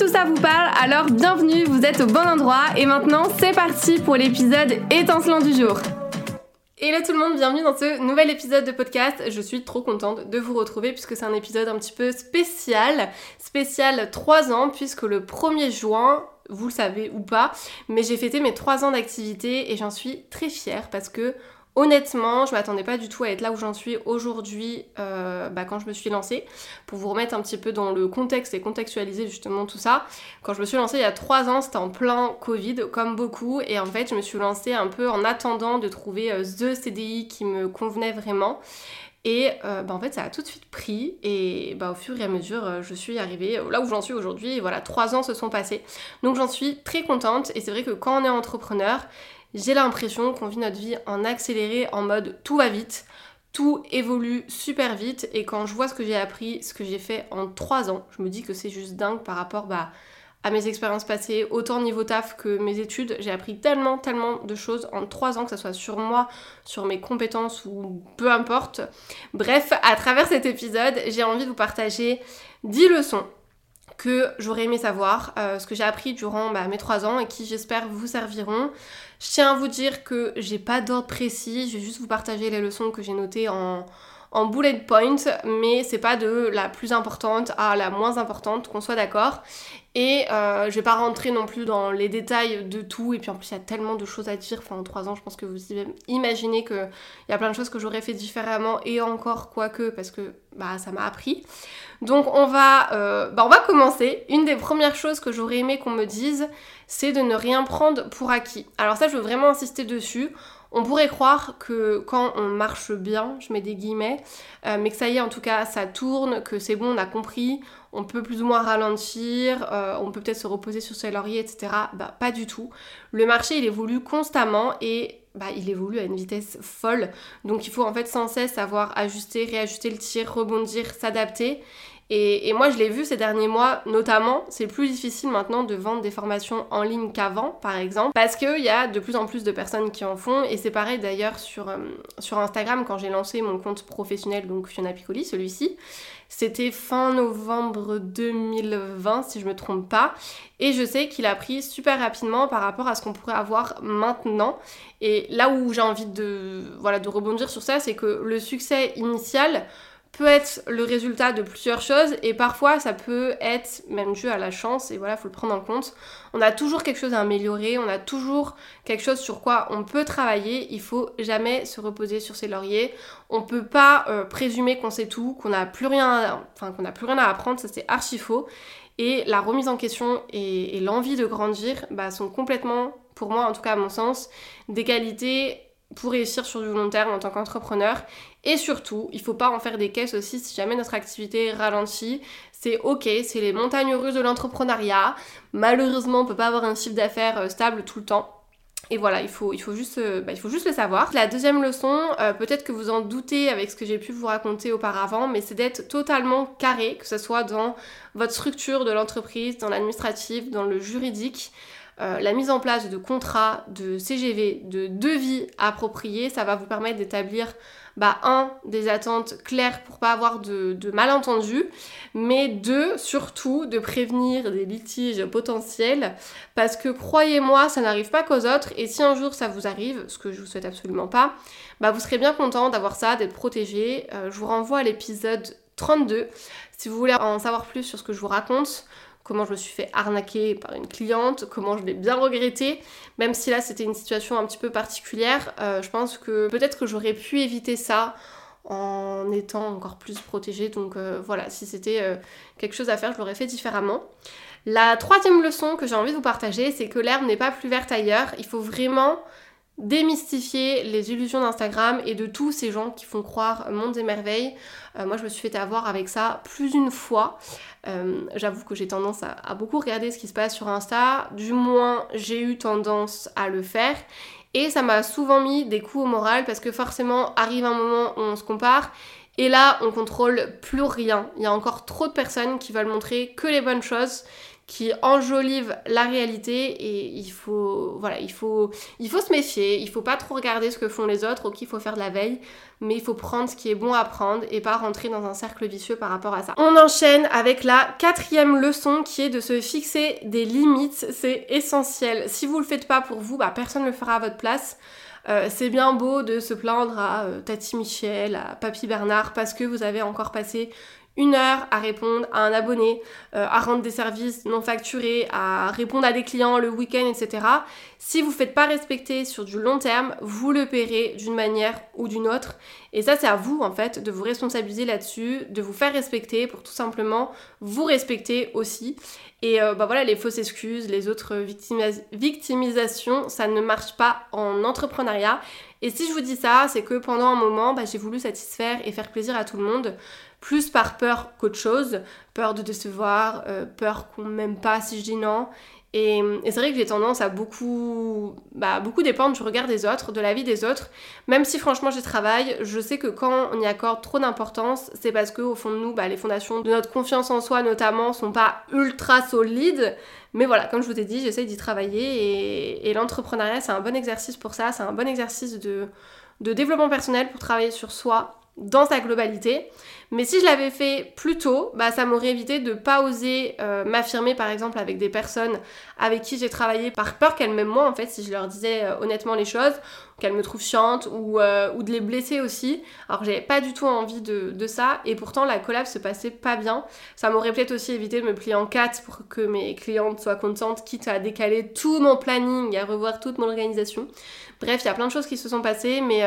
Tout ça vous parle, alors bienvenue, vous êtes au bon endroit et maintenant c'est parti pour l'épisode étincelant du jour. Hello tout le monde, bienvenue dans ce nouvel épisode de podcast. Je suis trop contente de vous retrouver puisque c'est un épisode un petit peu spécial, spécial 3 ans puisque le 1er juin, vous le savez ou pas, mais j'ai fêté mes 3 ans d'activité et j'en suis très fière parce que Honnêtement, je m'attendais pas du tout à être là où j'en suis aujourd'hui euh, bah, quand je me suis lancée. Pour vous remettre un petit peu dans le contexte et contextualiser justement tout ça, quand je me suis lancée il y a trois ans, c'était en plein Covid, comme beaucoup, et en fait je me suis lancée un peu en attendant de trouver euh, The CDI qui me convenait vraiment. Et euh, bah, en fait, ça a tout de suite pris. Et bah, au fur et à mesure, je suis arrivée là où j'en suis aujourd'hui. Et voilà, trois ans se sont passés. Donc j'en suis très contente. Et c'est vrai que quand on est entrepreneur, j'ai l'impression qu'on vit notre vie en accéléré, en mode tout va vite, tout évolue super vite et quand je vois ce que j'ai appris, ce que j'ai fait en 3 ans, je me dis que c'est juste dingue par rapport bah, à mes expériences passées, autant niveau taf que mes études. J'ai appris tellement, tellement de choses en 3 ans, que ce soit sur moi, sur mes compétences ou peu importe. Bref, à travers cet épisode, j'ai envie de vous partager 10 leçons que j'aurais aimé savoir, euh, ce que j'ai appris durant bah, mes 3 ans et qui j'espère vous serviront. Je tiens à vous dire que j'ai pas d'ordre précis, je vais juste vous partager les leçons que j'ai notées en, en bullet point, mais c'est pas de la plus importante à la moins importante, qu'on soit d'accord. Et euh, je vais pas rentrer non plus dans les détails de tout, et puis en plus il y a tellement de choses à dire, enfin en 3 ans je pense que vous imaginez qu'il y a plein de choses que j'aurais fait différemment, et encore quoique, parce que bah, ça m'a appris. Donc on va, euh, bah, on va commencer. Une des premières choses que j'aurais aimé qu'on me dise, c'est de ne rien prendre pour acquis. Alors ça, je veux vraiment insister dessus. On pourrait croire que quand on marche bien, je mets des guillemets, euh, mais que ça y est, en tout cas, ça tourne, que c'est bon, on a compris, on peut plus ou moins ralentir, euh, on peut peut-être se reposer sur ses lauriers, etc. Bah, pas du tout. Le marché, il évolue constamment et bah, il évolue à une vitesse folle. Donc il faut en fait sans cesse savoir ajuster, réajuster le tir, rebondir, s'adapter. Et, moi, je l'ai vu ces derniers mois, notamment, c'est plus difficile maintenant de vendre des formations en ligne qu'avant, par exemple, parce qu'il y a de plus en plus de personnes qui en font. Et c'est pareil d'ailleurs sur, euh, sur Instagram, quand j'ai lancé mon compte professionnel, donc Fiona Piccoli, celui-ci. C'était fin novembre 2020, si je me trompe pas. Et je sais qu'il a pris super rapidement par rapport à ce qu'on pourrait avoir maintenant. Et là où j'ai envie de, voilà, de rebondir sur ça, c'est que le succès initial, peut être le résultat de plusieurs choses et parfois ça peut être même dû à la chance et voilà, faut le prendre en compte. On a toujours quelque chose à améliorer, on a toujours quelque chose sur quoi on peut travailler, il faut jamais se reposer sur ses lauriers. On peut pas euh, présumer qu'on sait tout, qu'on n'a plus rien enfin qu'on n'a plus rien à apprendre, ça c'est archi faux. Et la remise en question et, l'envie de grandir bah, sont complètement, pour moi en tout cas à mon sens, des qualités pour réussir sur du long terme en tant qu'entrepreneur. Et surtout, il faut pas en faire des caisses aussi si jamais notre activité ralentit. C'est ok, c'est les montagnes russes de l'entrepreneuriat. Malheureusement, on peut pas avoir un chiffre d'affaires euh, stable tout le temps. Et voilà, il faut, il faut, juste, euh, bah, il faut juste le savoir. La deuxième leçon, euh, peut-être que vous en doutez avec ce que j'ai pu vous raconter auparavant, mais c'est d'être totalement carré, que ce soit dans votre structure de l'entreprise, dans l'administratif, dans le juridique. La mise en place de contrats, de CGV, de devis appropriés, ça va vous permettre d'établir bah, un, des attentes claires pour pas avoir de, malentendus, mais deux, surtout de prévenir des litiges potentiels, parce que croyez-moi, ça n'arrive pas qu'aux autres, et si un jour ça vous arrive, ce que je vous souhaite absolument pas, bah vous serez bien content d'avoir ça, d'être protégé. Euh, je vous renvoie à l'épisode 32 si vous voulez en savoir plus sur ce que je vous raconte comment je me suis fait arnaquer par une cliente, comment je l'ai bien regretté, même si là c'était une situation un petit peu particulière, euh, je pense que peut-être que j'aurais pu éviter ça en étant encore plus protégée, donc euh, voilà, si c'était euh, quelque chose à faire, je l'aurais fait différemment. La troisième leçon que j'ai envie de vous partager, c'est que l'herbe n'est pas plus verte ailleurs, il faut vraiment démystifier les illusions d'Instagram et de tous ces gens qui font croire monde et merveilles. Euh, moi, je me suis fait avoir avec ça plus d'une fois. Euh, j'avoue que j'ai tendance à, beaucoup regarder ce qui se passe sur Insta. Du moins, j'ai eu tendance à le faire. Et ça m'a souvent mis des coups au moral parce que forcément, arrive un moment où on se compare. Et là, on contrôle plus rien. Il y a encore trop de personnes qui veulent montrer que les bonnes choses qui enjolive la réalité et il faut se méfier il faut pas trop regarder ce que font les autres ok il faut faire de la veille mais il faut prendre ce qui est bon à prendre et pas rentrer dans un cercle vicieux par rapport à ça. On enchaîne avec la quatrième leçon qui est de se fixer des limites c'est essentiel. Si vous le faites pas pour vous bah personne ne le fera à votre place. Euh, c'est bien beau de se plaindre à euh, Tati Michel, à Papy Bernard, parce que vous avez encore passé une heure à répondre à un abonné, euh, à rendre des services non facturés, à répondre à des clients le week-end, etc. Si vous ne faites pas respecter sur du long terme, vous le paierez d'une manière ou d'une autre. Et ça, c'est à vous, en fait, de vous responsabiliser là-dessus, de vous faire respecter pour tout simplement vous respecter aussi. Et euh, bah voilà, les fausses excuses, les autres victimisations, ça ne marche pas en entrepreneuriat. Et si je vous dis ça, c'est que pendant un moment, bah, j'ai voulu satisfaire et faire plaisir à tout le monde plus par peur qu'autre chose, peur de décevoir, euh, peur qu'on m'aime pas si je dis non. Et, c'est vrai que j'ai tendance à beaucoup, bah, dépendre du regard des autres, de la vie des autres. Même si franchement j'y travaille, je sais que quand on y accorde trop d'importance, c'est parce qu'au fond de nous, bah, les fondations de notre confiance en soi notamment sont pas ultra solides. Mais voilà, comme je vous ai dit, j'essaye d'y travailler et, l'entrepreneuriat c'est un bon exercice pour ça, c'est un bon exercice de développement personnel pour travailler sur soi dans sa globalité. Mais si je l'avais fait plus tôt, bah, ça m'aurait évité de pas oser euh, m'affirmer par exemple avec des personnes avec qui j'ai travaillé par peur qu'elles m'aiment moins en fait si je leur disais euh, honnêtement les choses, qu'elles me trouvent chiante ou, euh, ou de les blesser aussi. Alors j'avais pas du tout envie de, de, ça et pourtant la collab se passait pas bien. Ça m'aurait peut-être aussi évité de me plier en quatre pour que mes clientes soient contentes, quitte à décaler tout mon planning à revoir toute mon organisation. Bref, il y a plein de choses qui se sont passées, mais,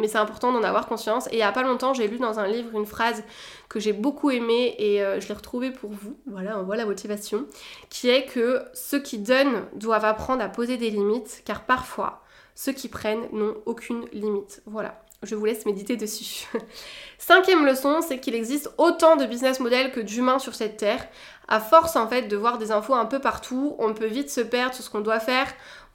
mais c'est important d'en avoir conscience. Et il y a pas longtemps, j'ai lu dans un livre une phrase que j'ai beaucoup aimée et euh, je l'ai retrouvée pour vous. Voilà, on voit la motivation. Qui est que ceux qui donnent doivent apprendre à poser des limites car parfois ceux qui prennent n'ont aucune limite. Voilà. Je vous laisse méditer dessus. Cinquième leçon, c'est qu'il existe autant de business models que d'humains sur cette terre. À force en fait de voir des infos un peu partout, on peut vite se perdre sur ce qu'on doit faire.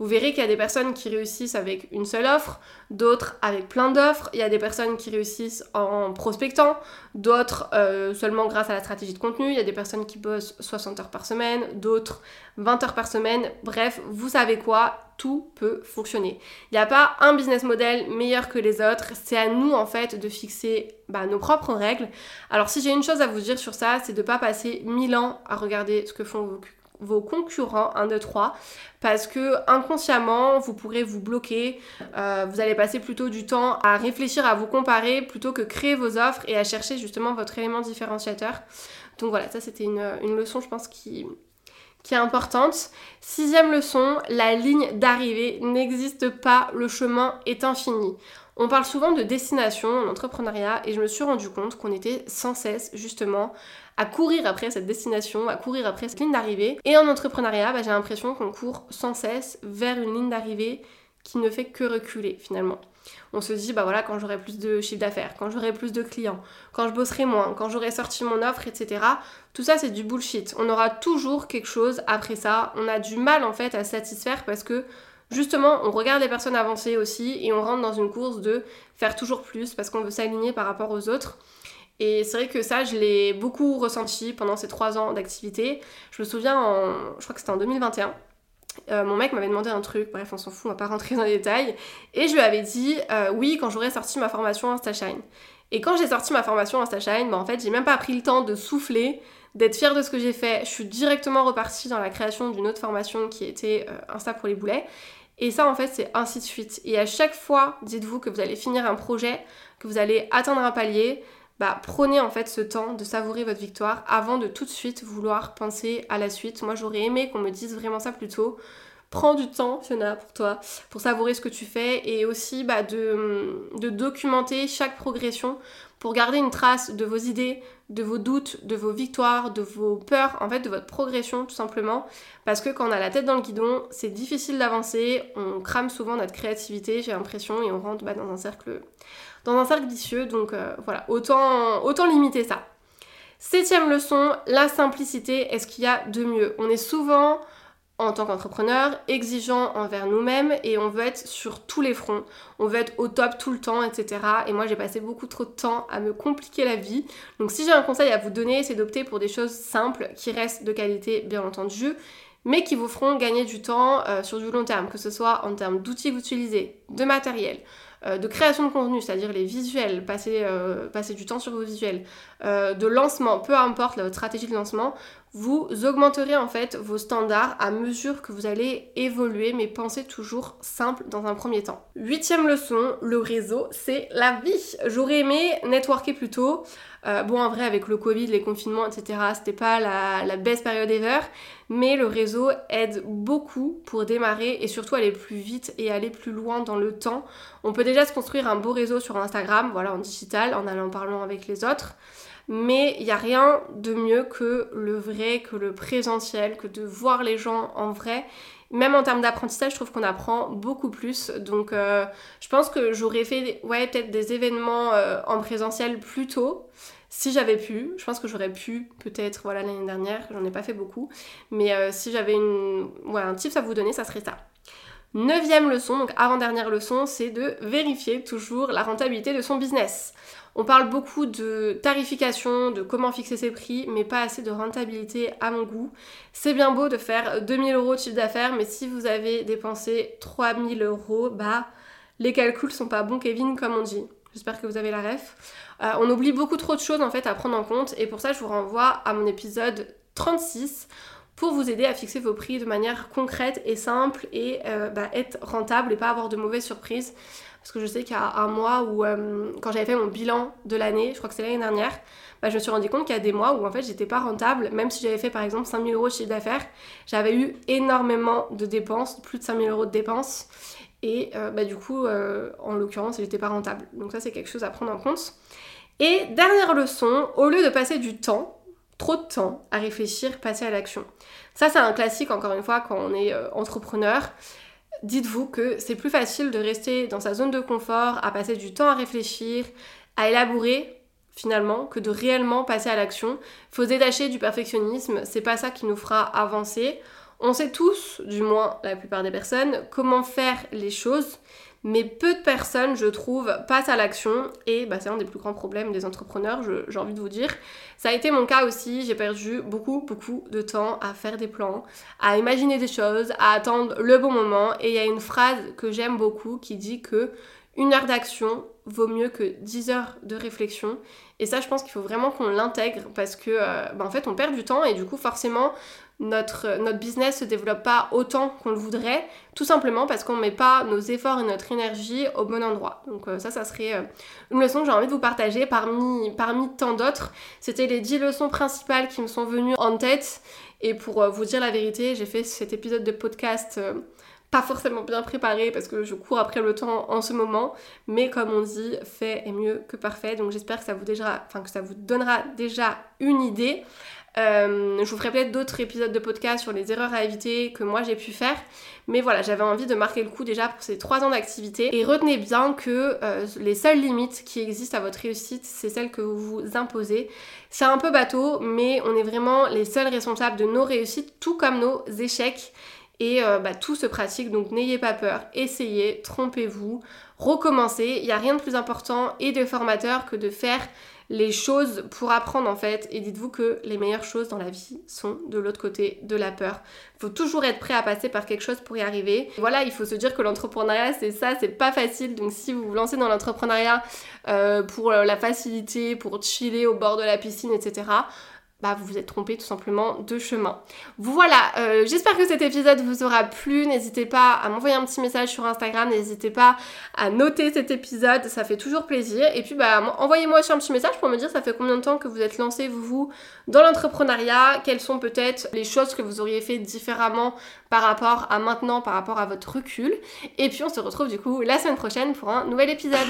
Vous verrez qu'il y a des personnes qui réussissent avec une seule offre, d'autres avec plein d'offres. Il y a des personnes qui réussissent en prospectant, d'autres euh, seulement grâce à la stratégie de contenu. Il y a des personnes qui bossent 60 heures par semaine, d'autres 20 heures par semaine. Bref, vous savez quoi tout peut fonctionner. Il n'y a pas un business model meilleur que les autres. C'est à nous en fait de fixer bah, nos propres règles. Alors si j'ai une chose à vous dire sur ça, c'est de ne pas passer 1000 ans à regarder ce que font vos, concurrents 1, 2, 3 parce que inconsciemment vous pourrez vous bloquer euh, vous allez passer plutôt du temps à réfléchir à vous comparer plutôt que créer vos offres et à chercher justement votre élément différenciateur donc voilà ça c'était une, une leçon je pense qui, qui est importante. Sixième leçon, la ligne d'arrivée n'existe pas, le chemin est infini. On parle souvent de destination en entrepreneuriat et je me suis rendu compte qu'on était sans cesse justement à courir après cette destination, à courir après cette ligne d'arrivée. Et en entrepreneuriat, bah, j'ai l'impression qu'on court sans cesse vers une ligne d'arrivée qui ne fait que reculer finalement. On se dit, bah voilà, quand j'aurai plus de chiffre d'affaires, quand j'aurai plus de clients, quand je bosserai moins, quand j'aurai sorti mon offre, etc. Tout ça, c'est du bullshit. On aura toujours quelque chose après ça. On a du mal en fait à satisfaire parce que justement, on regarde les personnes avancer aussi et on rentre dans une course de faire toujours plus parce qu'on veut s'aligner par rapport aux autres. Et c'est vrai que ça, je l'ai beaucoup ressenti pendant ces trois ans d'activité. Je me souviens, en, je crois que c'était en 2021, euh, mon mec m'avait demandé un truc, bref on s'en fout, on va pas rentrer dans les détails, et je lui avais dit euh, oui quand j'aurais sorti ma formation InstaShine. Et quand j'ai sorti ma formation InstaShine, bah en fait j'ai même pas pris le temps de souffler, d'être fière de ce que j'ai fait, je suis directement repartie dans la création d'une autre formation qui était euh, Insta pour les boulets. Et ça en fait c'est ainsi de suite. Et à chaque fois, dites-vous que vous allez finir un projet, que vous allez atteindre un palier, bah, prenez en fait ce temps de savourer votre victoire avant de tout de suite vouloir penser à la suite. Moi j'aurais aimé qu'on me dise vraiment ça plus tôt prends du temps, Fiona, pour toi, pour savourer ce que tu fais et aussi bah, de, documenter chaque progression pour garder une trace de vos idées, de vos doutes, de vos victoires, de vos peurs, en fait de votre progression tout simplement. Parce que quand on a la tête dans le guidon, c'est difficile d'avancer, on crame souvent notre créativité, j'ai l'impression, et on rentre bah, dans un cercle dans un cercle vicieux. Donc euh, voilà, autant, autant limiter ça. Septième leçon, la simplicité. Est-ce qu'il y a de mieux? On est souvent en tant qu'entrepreneur, exigeant envers nous-mêmes et on veut être sur tous les fronts. On veut être au top tout le temps, etc. Et moi j'ai passé beaucoup trop de temps à me compliquer la vie. Donc si j'ai un conseil à vous donner, c'est d'opter pour des choses simples qui restent de qualité bien entendu, mais qui vous feront gagner du temps euh, sur du long terme, que ce soit en termes d'outils que vous utilisez, de matériel, euh, de création de contenu, c'est-à-dire les visuels, passer, euh, passer, du temps sur vos visuels, de lancement, peu importe votre stratégie de lancement, vous augmenterez en fait vos standards à mesure que vous allez évoluer, mais pensez toujours simple dans un premier temps. Huitième leçon, le réseau, c'est la vie. J'aurais aimé networker plus tôt. Euh, bon, en vrai, avec le Covid, les confinements, etc., c'était pas la, la best période ever, mais le réseau aide beaucoup pour démarrer et surtout aller plus vite et aller plus loin dans le temps. On peut déjà se construire un beau réseau sur Instagram, voilà, en digital, en allant parlant avec les autres mais il n'y a rien de mieux que le vrai, que le présentiel, que de voir les gens en vrai. Même en termes d'apprentissage, je trouve qu'on apprend beaucoup plus. Donc euh, je pense que j'aurais fait ouais, peut-être des événements euh, en présentiel plus tôt. Si j'avais pu, je pense que j'aurais pu peut-être voilà l'année dernière, j'en ai pas fait beaucoup, mais euh, si j'avais un tips à vous donner, ça serait ça. Neuvième leçon, donc avant-dernière leçon, c'est de vérifier toujours la rentabilité de son business. On parle beaucoup de tarification, de comment fixer ses prix, mais pas assez de rentabilité à mon goût. C'est bien beau de faire 2000 euros de chiffre d'affaires, mais si vous avez dépensé 3000 euros, bah les calculs sont pas bons, Kevin, comme on dit. J'espère que vous avez la ref. Euh, on oublie beaucoup trop de choses en fait à prendre en compte, et pour ça, je vous renvoie à mon épisode 36 pour vous aider à fixer vos prix de manière concrète et simple et euh, bah, être rentable et pas avoir de mauvaises surprises. Parce que je sais qu'il y a un mois où, euh, quand j'avais fait mon bilan de l'année, je crois que c'est l'année dernière, bah, je me suis rendu compte qu'il y a des mois où en fait j'étais pas rentable, même si j'avais fait par exemple 5000 euros de chiffre d'affaires, j'avais eu énormément de dépenses, plus de 5000 euros de dépenses, et euh, bah, du coup, en l'occurrence, j'étais pas rentable. Donc ça, c'est quelque chose à prendre en compte. Et dernière leçon, au lieu de passer du temps, trop de temps à réfléchir, passer à l'action. Ça, c'est un classique, encore une fois, quand on est entrepreneur dites-vous que c'est plus facile de rester dans sa zone de confort, à passer du temps à réfléchir, à élaborer finalement, que de réellement passer à l'action. Faut se détacher du perfectionnisme, c'est pas ça qui nous fera avancer. On sait tous, du moins la plupart des personnes, comment faire les choses, mais peu de personnes, je trouve, passent à l'action et bah, c'est un des plus grands problèmes des entrepreneurs, j'ai envie de vous dire. Ça a été mon cas aussi, j'ai perdu beaucoup, beaucoup de temps à faire des plans, à imaginer des choses, à attendre le bon moment et il y a une phrase que j'aime beaucoup qui dit que une heure d'action vaut mieux que 10 heures de réflexion. Et ça, je pense qu'il faut vraiment qu'on l'intègre parce que, euh, bah, en fait, on perd du temps et du coup, forcément, notre, notre business se développe pas autant qu'on le voudrait, tout simplement parce qu'on met pas nos efforts et notre énergie au bon endroit. Donc euh, ça, ça serait euh, une leçon que j'ai envie de vous partager parmi, tant d'autres. C'était les 10 leçons principales qui me sont venues en tête. Et pour euh, vous dire la vérité, j'ai fait cet épisode de podcast pas forcément bien préparé parce que je cours après le temps en ce moment, mais comme on dit, fait est mieux que parfait. Donc j'espère que que ça vous donnera déjà une idée. Euh, je vous ferai peut-être d'autres épisodes de podcast sur les erreurs à éviter que moi j'ai pu faire. Mais voilà, j'avais envie de marquer le coup déjà pour ces trois ans d'activité. Et retenez bien que euh, les seules limites qui existent à votre réussite, c'est celles que vous vous imposez. C'est un peu bateau, mais on est vraiment les seuls responsables de nos réussites, tout comme nos échecs. Et euh, bah, tout se pratique, donc n'ayez pas peur, essayez, trompez-vous, recommencez. Il n'y a rien de plus important et de formateur que de faire les choses pour apprendre en fait. Et dites-vous que les meilleures choses dans la vie sont de l'autre côté de la peur. Il faut toujours être prêt à passer par quelque chose pour y arriver. Voilà, il faut se dire que l'entrepreneuriat c'est ça, c'est pas facile. Donc si vous vous lancez dans l'entrepreneuriat euh, pour la facilité, pour chiller au bord de la piscine, etc bah, vous vous êtes trompé tout simplement de chemin. Voilà, euh, j'espère que cet épisode vous aura plu. N'hésitez pas à m'envoyer un petit message sur Instagram, n'hésitez pas à noter cet épisode, ça fait toujours plaisir. Et puis bah, envoyez-moi aussi un petit message pour me dire ça fait combien de temps que vous êtes lancé vous dans l'entrepreneuriat, quelles sont peut-être les choses que vous auriez fait différemment par rapport à maintenant, par rapport à votre recul? Et puis on se retrouve du coup la semaine prochaine pour un nouvel épisode.